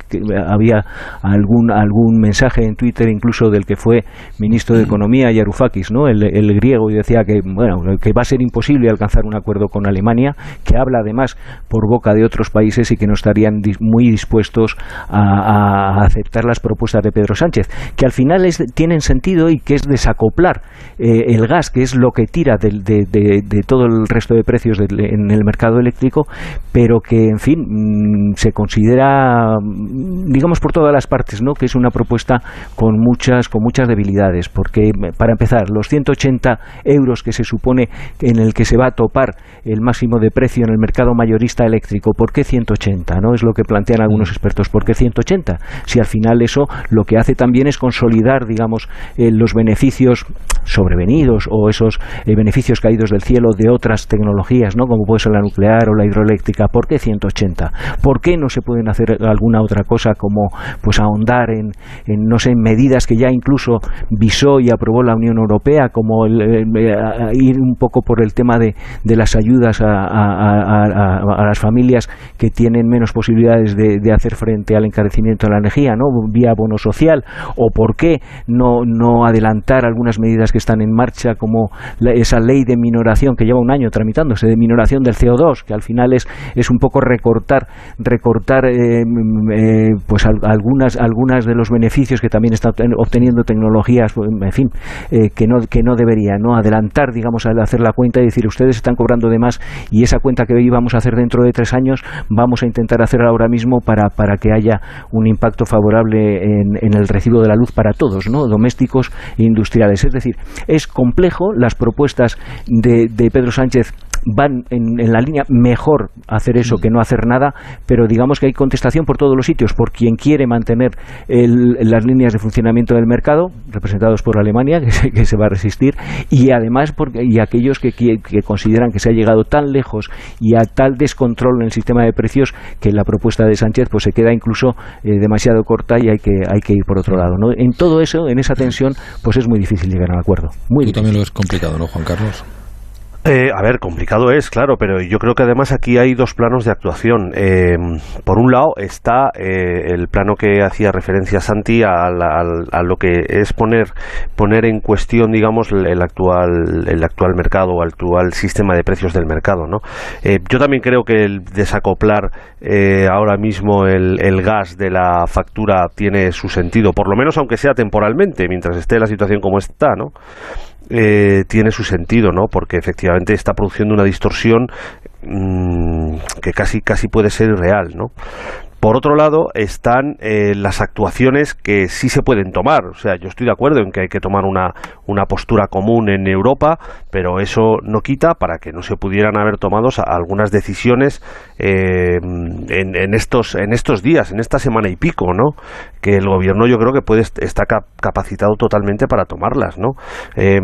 Speaker 7: había algún, algún mensaje en Twitter incluso del que fue ministro de Economía, Yarufakis, ¿no? el, el griego decía que, bueno, que va a ser imposible alcanzar un acuerdo con Alemania, que habla además por boca de otros países y que no estarían muy dispuestos a, aceptar las propuestas de Pedro Sánchez, que al final tienen sentido y que es desacoplar eh, el gas, que es lo que tira de, de, todo el resto de precios en el mercado eléctrico, pero que, en fin, mm, se considera, mm, digamos, por todas las partes, ¿no? que es una propuesta con muchas, con muchas debilidades, porque, para empezar, los 180 euros que se supone en el que se va a topar el máximo de precio en el mercado mayorista eléctrico. ¿Por qué 180? ¿No? Es lo que plantean algunos expertos. ¿Por qué 180? Si al final eso lo que hace también es consolidar, digamos, eh, los beneficios sobrevenidos o esos eh, beneficios caídos del cielo de otras tecnologías, ¿no? Como puede ser la nuclear o la hidroeléctrica. ¿Por qué 180? ¿Por qué no se pueden hacer alguna otra cosa como pues ahondar en, no sé, en medidas que ya incluso visó y aprobó la Unión Europea como el, ir un poco por el tema de, de las ayudas a, a, las familias que tienen menos posibilidades de, de, hacer frente al encarecimiento de la energía, ¿no? vía bono social, o por qué no, no adelantar algunas medidas que están en marcha, como esa ley de minoración que lleva un año tramitándose, de minoración del CO2, que al final es, es un poco recortar, recortar eh, eh, pues algunas, algunas de los beneficios que también están obteniendo tecnologías, en fin, eh, que, no, que no debería, ¿no? Adelantar, digamos, al hacer la cuenta y decir, ustedes están cobrando de más y esa cuenta que hoy vamos a hacer dentro de tres años, vamos a intentar hacerla ahora mismo para, para que haya un impacto favorable en, en el recibo de la luz para todos, ¿no? domésticos e industriales. Es decir, es complejo, las propuestas de, de Pedro Sánchez van en, la línea mejor hacer eso que no hacer nada, pero digamos que hay contestación por todos los sitios, por quien quiere mantener las líneas de funcionamiento del mercado, representados por Alemania, que se, va a resistir, y además porque, y aquellos que, consideran que se ha llegado tan lejos y a tal descontrol en el sistema de precios que la propuesta de Sánchez pues se queda incluso eh, demasiado corta y hay que, hay que ir por otro lado. ¿no? En todo eso, en esa tensión, pues es muy difícil llegar a un acuerdo. Muy
Speaker 1: Tú también lo es complicado, ¿no, Juan Carlos?
Speaker 8: Eh, a ver, complicado es, claro, pero yo creo que además aquí hay dos planos de actuación. Eh, por un lado está eh, el plano que hacía referencia Santi a, a, lo que es poner, poner en cuestión, digamos, el actual, el actual mercado o actual sistema de precios del mercado. ¿no? yo también creo que el desacoplar ahora mismo el, el gas de la factura tiene su sentido, por lo menos aunque sea temporalmente, mientras esté la situación como está, ¿no? Eh, tiene su sentido, ¿no? Porque efectivamente está produciendo una distorsión mmm, que casi casi puede ser irreal, ¿no? Por otro lado, están eh, las actuaciones que sí se pueden tomar. O sea, yo estoy de acuerdo en que hay que tomar una, una postura común en Europa, pero eso no quita para que no se pudieran haber tomado algunas decisiones eh, en, estos, en estos días, en esta semana y pico, ¿no? Que el gobierno yo creo que puede está capacitado totalmente para tomarlas, ¿no? Eh,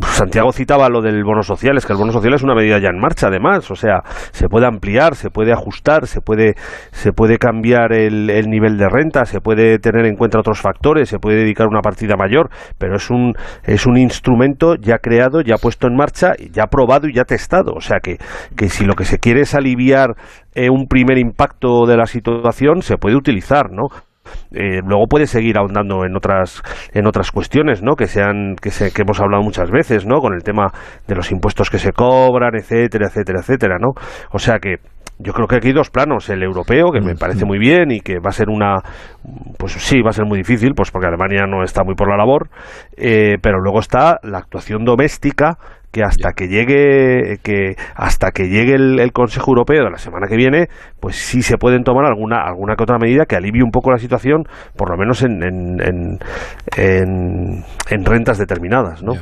Speaker 8: Santiago citaba lo del bono social, es que el bono social es una medida ya en marcha, además. O sea, se puede ampliar, se puede ajustar, se puede se puede cambiar el, nivel de renta, se puede tener en cuenta otros factores, se puede dedicar una partida mayor, pero es un, es un instrumento ya creado, ya puesto en marcha, ya probado y ya testado. O sea que, que si lo que se quiere es aliviar eh, un primer impacto de la situación, se puede utilizar, ¿no? Eh, luego puede seguir ahondando en otras en otras cuestiones no que sean que, se, que hemos hablado muchas veces no con el tema de los impuestos que se cobran etcétera etcétera etcétera no o sea que yo creo que aquí hay dos planos, el europeo, que me parece muy bien y que va a ser una, pues sí, va a ser muy difícil, pues porque Alemania no está muy por la labor, eh, pero luego está la actuación doméstica que hasta que llegue que hasta que llegue el, Consejo Europeo de la semana que viene, pues sí se pueden tomar alguna alguna que otra medida que alivie un poco la situación, por lo menos en, en, en, rentas determinadas, ¿no?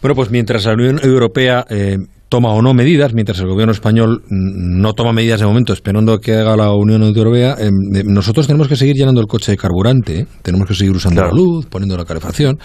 Speaker 1: Bueno, pues mientras la Unión Europea eh, toma o no medidas, mientras el gobierno español no toma medidas de momento, esperando que haga la Unión Europea, em, nosotros tenemos que seguir llenando el coche de carburante, ¿eh? tenemos que seguir usando la luz, poniendo la calefacción.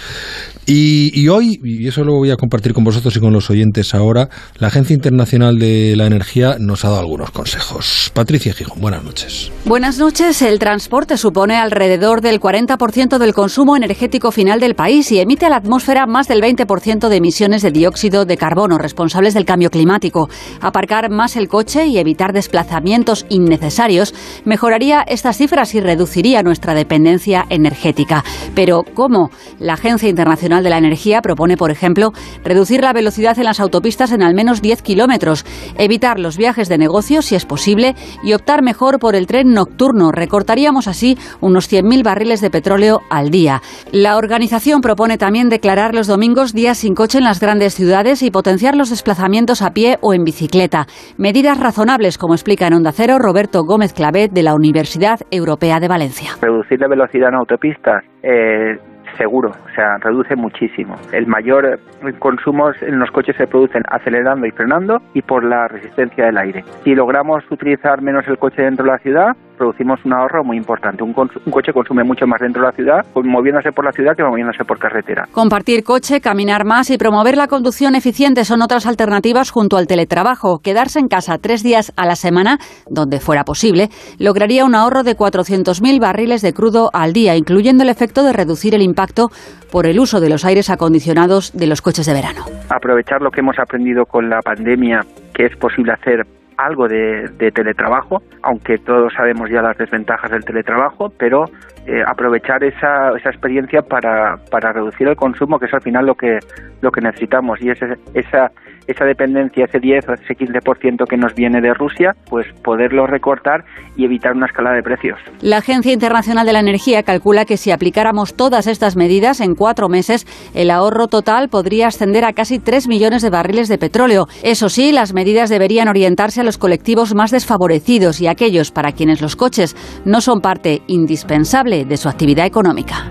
Speaker 1: Y, hoy, y eso lo voy a compartir con vosotros y con los oyentes ahora, la Agencia Internacional de la Energía nos ha dado algunos consejos. Patricia Gijón, buenas noches.
Speaker 27: Buenas noches. El transporte supone alrededor del 40% del consumo energético final del país y emite a la atmósfera más del 20% de emisiones de dióxido de carbono responsables del cambio climático. Aparcar más el coche y evitar desplazamientos innecesarios mejoraría estas cifras y reduciría nuestra dependencia energética. Pero ¿cómo? La Agencia Internacional de la Energía propone, por ejemplo, reducir la velocidad en las autopistas en al menos 10 kilómetros, evitar los viajes de negocio si es posible y optar mejor por el tren nocturno. Recortaríamos así unos 100.000 barriles de petróleo al día. La organización propone también declarar los domingos días sin coche en las grandes ciudades y potenciar los desplazamientos a pie o en bicicleta. Medidas razonables, como explica en Onda Cero Roberto Gómez Clavet de la Universidad Europea de Valencia.
Speaker 28: Reducir la velocidad en autopistas. Eh, seguro, o sea, reduce muchísimo. El mayor consumo en los coches se producen acelerando y frenando y por la resistencia del aire. Si logramos utilizar menos el coche dentro de la ciudad, producimos un ahorro muy importante. Un, un, coche consume mucho más dentro de la ciudad, moviéndose por la ciudad que moviéndose por carretera.
Speaker 27: Compartir coche, caminar más y promover la conducción eficiente son otras alternativas junto al teletrabajo. Quedarse en casa tres días a la semana, donde fuera posible, lograría un ahorro de 400.000 barriles de crudo al día, incluyendo el efecto de reducir el impacto por el uso de los aires acondicionados de los coches de verano.
Speaker 28: Aprovechar lo que hemos aprendido con la pandemia, que es posible hacer algo de, teletrabajo, aunque todos sabemos ya las desventajas del teletrabajo, pero eh, aprovechar esa, esa experiencia para, para reducir el consumo, que es al final lo que, lo que necesitamos, y ese, esa, esa dependencia, ese 10 o ese 15% que nos viene de Rusia, pues poderlo recortar y evitar una escalada de precios.
Speaker 27: La Agencia Internacional de la Energía calcula que si aplicáramos todas estas medidas en cuatro meses, el ahorro total podría ascender a casi 3 millones de barriles de petróleo. Eso sí, las medidas deberían orientarse a los colectivos más desfavorecidos y aquellos para quienes los coches no son parte indispensable de su actividad económica.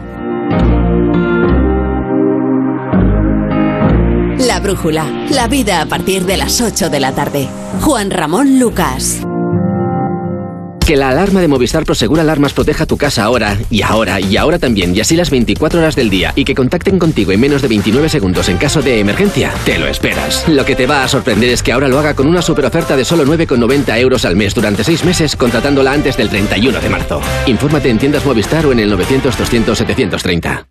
Speaker 29: La brújula, la vida a partir de las 8 de la tarde. Juan Ramón Lucas.
Speaker 14: Que la alarma de Movistar Prosegura Alarmas proteja tu casa ahora, y ahora, y ahora también, y así las 24 horas del día, y que contacten contigo en menos de 29 segundos en caso de emergencia, te lo esperas. Lo que te va a sorprender es que ahora lo haga con una super oferta de solo 9,90 euros al mes durante 6 meses, contratándola antes del 31 de marzo. Infórmate en tiendas Movistar o en el 900-200-730.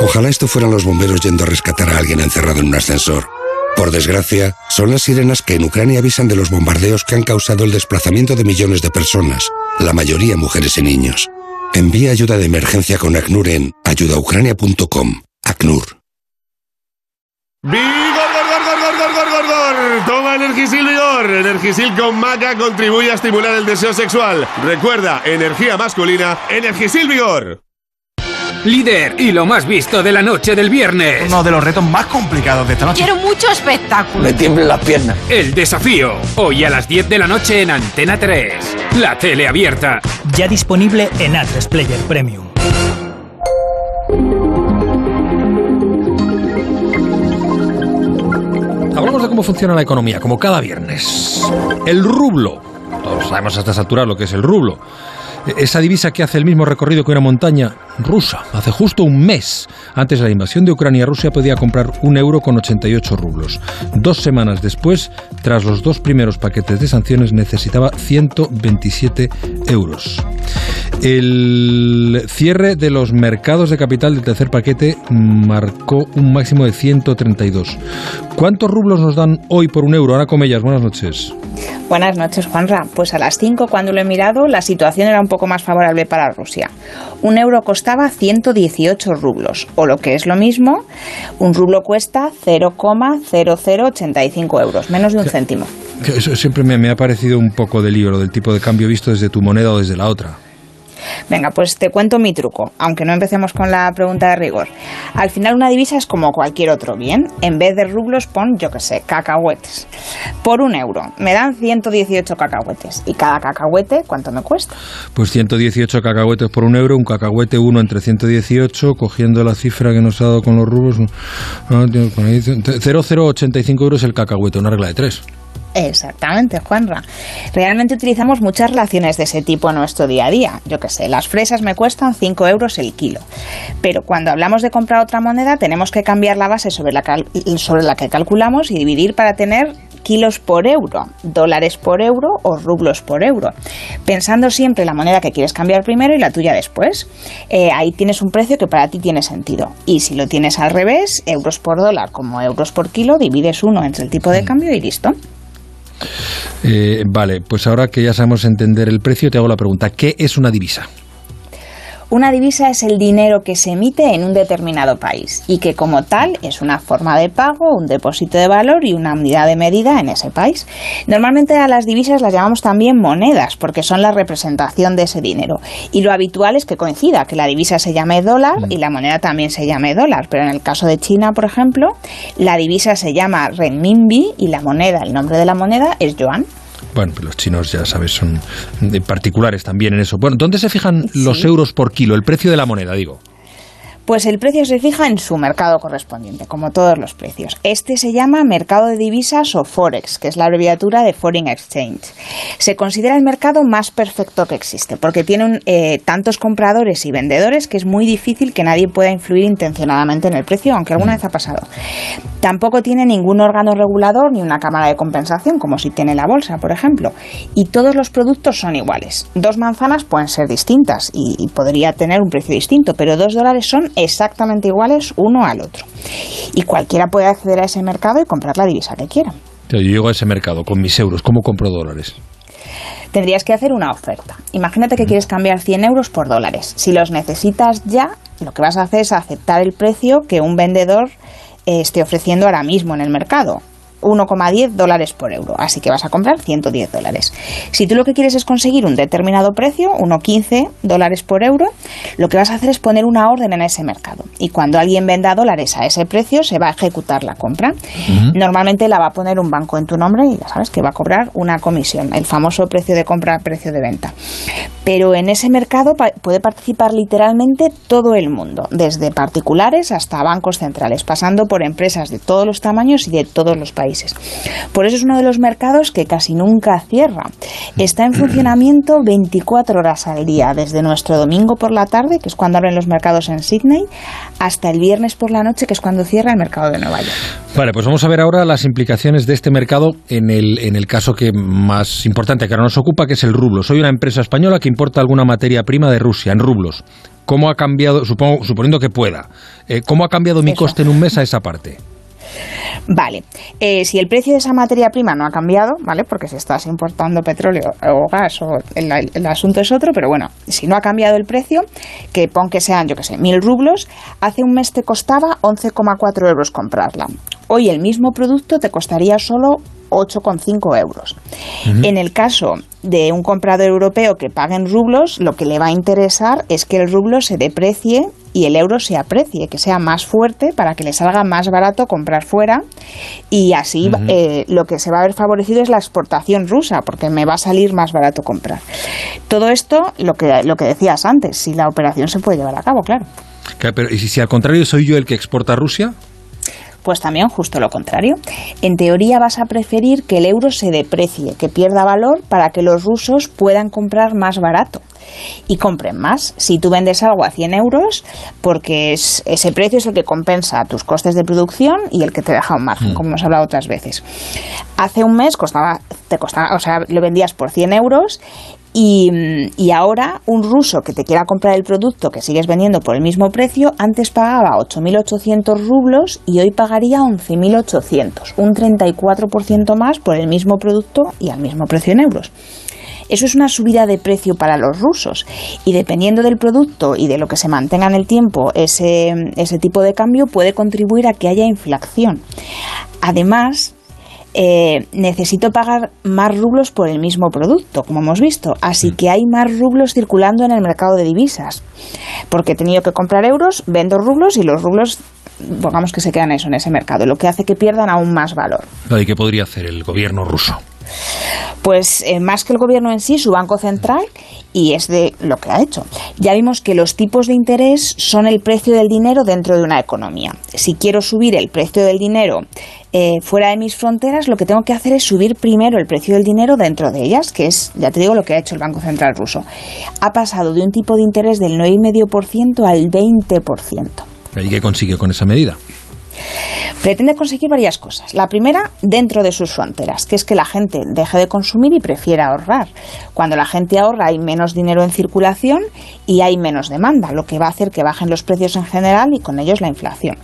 Speaker 30: Ojalá esto fueran los bomberos yendo a rescatar a alguien encerrado en un ascensor. Por desgracia, son las sirenas que en Ucrania avisan de los bombardeos que han causado el desplazamiento de millones de personas, la mayoría mujeres y niños. Envía ayuda de emergencia con ACNUR en ayudaucrania.com. ACNUR.
Speaker 31: ¡Vigor, gor, gor, gor, gor, Toma Energisil Vigor. Energisil con maca contribuye a estimular el deseo sexual. Recuerda, energía masculina, Energisil Vigor.
Speaker 32: Líder y lo más visto de la noche del viernes.
Speaker 33: Uno de los retos más complicados de esta noche.
Speaker 34: Quiero mucho espectáculo.
Speaker 33: Me tiemblan las piernas.
Speaker 32: El desafío. Hoy a las 10 de la noche en Antena 3. La tele abierta.
Speaker 35: Ya disponible en A3 Player Premium.
Speaker 1: Hablamos de cómo funciona la economía, como cada viernes. El rublo. Todos sabemos a estas alturas lo que es el rublo. Esa divisa que hace el mismo recorrido que una montaña rusa. Hace justo un mes, antes de la invasión de Ucrania, Rusia podía comprar un euro con 88 rublos. Dos semanas después, tras los dos primeros paquetes de sanciones, necesitaba 127 euros. El cierre de los mercados de capital del tercer paquete marcó un máximo de 132. ¿Cuántos rublos nos dan hoy por un euro? Ana Comellas, buenas noches.
Speaker 36: Buenas noches, Juanra. Pues a las 5, cuando lo he mirado, la situación era un poco más favorable para Rusia. Un euro costaba 118 rublos, o lo que es lo mismo, un rublo cuesta 0,0085 euros, menos de un céntimo.
Speaker 1: Eso siempre me, me ha parecido un poco de libro del tipo de cambio visto desde tu moneda o desde la otra.
Speaker 36: Venga, pues te cuento mi truco, aunque no empecemos con la pregunta de rigor. Al final una divisa es como cualquier otro bien. En vez de rublos pon, yo qué sé, cacahuetes. Por un euro me dan 118 cacahuetes. ¿Y cada cacahuete cuánto me cuesta?
Speaker 1: Pues 118 cacahuetes por un euro, un cacahuete uno entre 118, cogiendo la cifra que nos ha dado con los rublos. 0,085 euros el cacahuete, una regla de tres.
Speaker 36: Exactamente, Juanra. Realmente utilizamos muchas relaciones de ese tipo en nuestro día a día. Yo qué sé, las fresas me cuestan 5 euros el kilo. Pero cuando hablamos de comprar otra moneda, tenemos que cambiar la base sobre la, sobre la que calculamos y dividir para tener kilos por euro, dólares por euro o rublos por euro, pensando siempre la moneda que quieres cambiar primero y la tuya después. Eh, ahí tienes un precio que para ti tiene sentido. Y si lo tienes al revés, euros por dólar como euros por kilo, divides uno entre el tipo de cambio y listo.
Speaker 1: Eh, vale, pues ahora que ya sabemos entender el precio, te hago la pregunta, ¿qué es una divisa?
Speaker 36: Una divisa es el dinero que se emite en un determinado país y que como tal es una forma de pago, un depósito de valor y una unidad de medida en ese país. Normalmente a las divisas las llamamos también monedas porque son la representación de ese dinero. Y lo habitual es que coincida, que la divisa se llame dólar y la moneda también se llame dólar. Pero en el caso de China, por ejemplo, la divisa se llama renminbi y la moneda, el nombre de la moneda es yuan.
Speaker 1: Bueno, los chinos, ya sabes, son particulares también en eso. Bueno, ¿dónde se fijan los euros por kilo? El precio de la moneda, digo.
Speaker 36: Pues el precio se fija en su mercado correspondiente, como todos los precios. Este se llama mercado de divisas o Forex, que es la abreviatura de Foreign Exchange. Se considera el mercado más perfecto que existe, porque tiene eh, tantos compradores y vendedores que es muy difícil que nadie pueda influir intencionadamente en el precio, aunque alguna vez ha pasado. Tampoco tiene ningún órgano regulador ni una cámara de compensación, como si tiene la bolsa, por ejemplo. Y todos los productos son iguales. Dos manzanas pueden ser distintas y, y podría tener un precio distinto, pero dos dólares son exactamente iguales uno al otro. Y cualquiera puede acceder a ese mercado y comprar la divisa que quiera.
Speaker 1: Yo llego a ese mercado con mis euros. ¿Cómo compro dólares?
Speaker 36: Tendrías que hacer una oferta. Imagínate que quieres cambiar 100 euros por dólares. Si los necesitas ya, lo que vas a hacer es aceptar el precio que un vendedor eh, esté ofreciendo ahora mismo en el mercado. 1,10 dólares por euro. Así que vas a comprar 110 dólares. Si tú lo que quieres es conseguir un determinado precio, 1,15 dólares por euro, lo que vas a hacer es poner una orden en ese mercado. Y cuando alguien venda dólares a ese precio, se va a ejecutar la compra. Normalmente la va a poner un banco en tu nombre y ya sabes que va a cobrar una comisión, el famoso precio de compra, precio de venta. Pero en ese mercado puede participar literalmente todo el mundo, desde particulares hasta bancos centrales, pasando por empresas de todos los tamaños y de todos los países. Por eso es uno de los mercados que casi nunca cierra. Está en funcionamiento 24 horas al día, desde nuestro domingo por la tarde, que es cuando abren los mercados en Sydney, hasta el viernes por la noche, que es cuando cierra el mercado de Nueva York.
Speaker 1: Vale, pues vamos a ver ahora las implicaciones de este mercado en el, en el caso que más importante que ahora nos ocupa, que es el rublo. Soy una empresa española que importa alguna materia prima de Rusia en rublos. ¿Cómo ha cambiado, supongo, suponiendo que pueda, eh, cómo ha cambiado mi coste en un mes a esa parte?
Speaker 36: Vale, eh, si el precio de esa materia prima no ha cambiado, ¿vale? Porque si estás importando petróleo o gas o el, el asunto es otro, pero bueno, si no ha cambiado el precio, que pon que sean, yo que sé, mil rublos, hace un mes te costaba 11,4 euros comprarla. Hoy el mismo producto te costaría solo 8,5 euros. En el caso de un comprador europeo que pague en rublos, lo que le va a interesar es que el rublo se deprecie y el euro se aprecie, que sea más fuerte para que le salga más barato comprar fuera y así eh, lo que se va a ver favorecido es la exportación rusa, porque me va a salir más barato comprar. Todo esto, lo que, lo que decías antes, si la operación se puede llevar a cabo, claro.
Speaker 1: pero, ¿Y si al contrario soy yo el que exporta a Rusia?
Speaker 36: Pues también justo lo contrario. En teoría vas a preferir que el euro se deprecie, que pierda valor para que los rusos puedan comprar más barato y compren más. Si tú vendes algo a 100 euros, porque es, ese precio es el que compensa tus costes de producción y el que te deja un margen, como hemos hablado otras veces. Hace un mes costaba, te costaba, o sea, lo vendías por 100 euros y, y, ahora un ruso que te quiera comprar el producto que sigues vendiendo por el mismo precio, antes pagaba 8.800 rublos y hoy pagaría 11.800, un 34% más por el mismo producto y al mismo precio en euros. Eso es una subida de precio para los rusos y dependiendo del producto y de lo que se mantenga en el tiempo, ese, ese tipo de cambio puede contribuir a que haya inflación. Además, eh, necesito pagar más rublos por el mismo producto, como hemos visto. Así que hay más rublos circulando en el mercado de divisas. Porque he tenido que comprar euros, vendo rublos y los rublos, pongamos que se quedan eso en ese mercado, lo que hace que pierdan aún más valor.
Speaker 1: ¿Y qué podría hacer el gobierno ruso?
Speaker 36: Pues eh, más que el gobierno en sí, su banco central, y es de lo que ha hecho. Ya vimos que los tipos de interés son el precio del dinero dentro de una economía. Si quiero subir el precio del dinero eh, fuera de mis fronteras, lo que tengo que hacer es subir primero el precio del dinero dentro de ellas, que es, ya te digo, lo que ha hecho el Banco Central ruso. Ha pasado de un tipo de interés del 9,5% al 20%.
Speaker 1: ¿Y qué consigue con esa medida?
Speaker 36: Pretende conseguir varias cosas. La primera, dentro de sus fronteras, que es que la gente deje de consumir y prefiera ahorrar. Cuando la gente ahorra hay menos dinero en circulación y hay menos demanda, lo que va a hacer que bajen los precios en general y con ellos la inflación.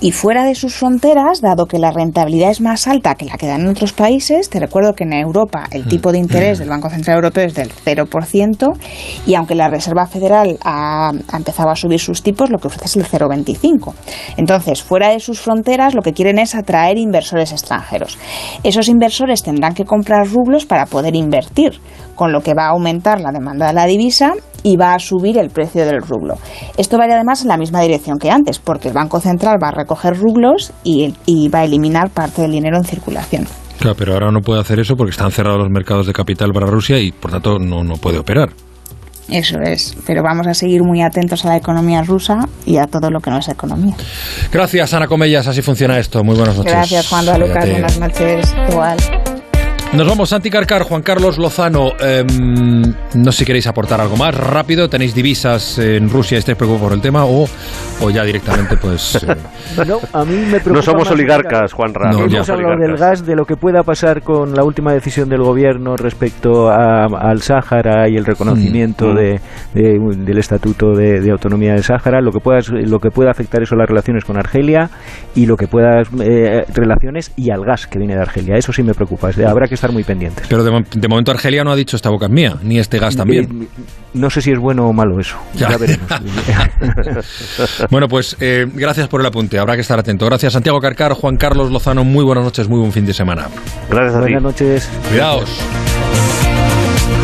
Speaker 36: Y fuera de sus fronteras, dado que la rentabilidad es más alta que la que dan en otros países, te recuerdo que en Europa el tipo de interés del Banco Central Europeo es del 0% y aunque la Reserva Federal ha, ha empezado a subir sus tipos, lo que ofrece es el 0,25. Entonces, fuera de sus fronteras lo que quieren es atraer inversores extranjeros. Esos inversores tendrán que comprar rublos para poder invertir, con lo que va a aumentar la demanda de la divisa y va a subir el precio del rublo. Esto va además en la misma dirección que antes, porque el Banco Central va a recoger rublos y, y va a eliminar parte del dinero en circulación.
Speaker 1: Claro, pero ahora no puede hacer eso porque están cerrados los mercados de capital para Rusia y por tanto no, no puede operar.
Speaker 36: Eso es, pero vamos a seguir muy atentos a la economía rusa y a todo lo que no es economía.
Speaker 1: Gracias, Ana Comellas, así funciona esto. Muy buenas noches.
Speaker 36: Gracias, Juan Lucas, buenas noches. Igual.
Speaker 1: Nos vamos, Santi Carcar, Juan Carlos Lozano. Em, no sé si queréis aportar algo más rápido. ¿Tenéis divisas en Rusia y estáis preocupados por el tema? O, o ya directamente, pues. Eh,
Speaker 7: no, a mí me preocupa
Speaker 8: No somos
Speaker 7: más
Speaker 8: oligarcas, Juan Ra.
Speaker 1: No.
Speaker 7: Hemos
Speaker 8: somos
Speaker 7: hablado del gas, de lo que pueda pasar con la última decisión del gobierno respecto a- al Sáhara y el reconocimiento
Speaker 8: Mm.
Speaker 7: de- de- del Estatuto de, de Autonomía del Sáhara, lo que pueda lo que pueda afectar eso a las relaciones con Argelia y lo que pueda eh, relaciones y al gas que viene de Argelia. Eso sí me preocupa. es de- habrá que estar muy pendientes.
Speaker 1: Pero de, mo- de momento Argelia no ha dicho esta boca es mía, ni este gas también.
Speaker 7: No sé si es bueno o malo eso.
Speaker 1: Ya.
Speaker 7: Ya, veremos.
Speaker 1: Bueno, pues eh, gracias por el apunte. Habrá que estar atento. Gracias, Santiago Carcar, Juan Carlos Lozano. Muy buenas noches, muy buen fin de semana.
Speaker 8: Gracias a ti.
Speaker 7: Buenas noches.
Speaker 1: Cuidaos.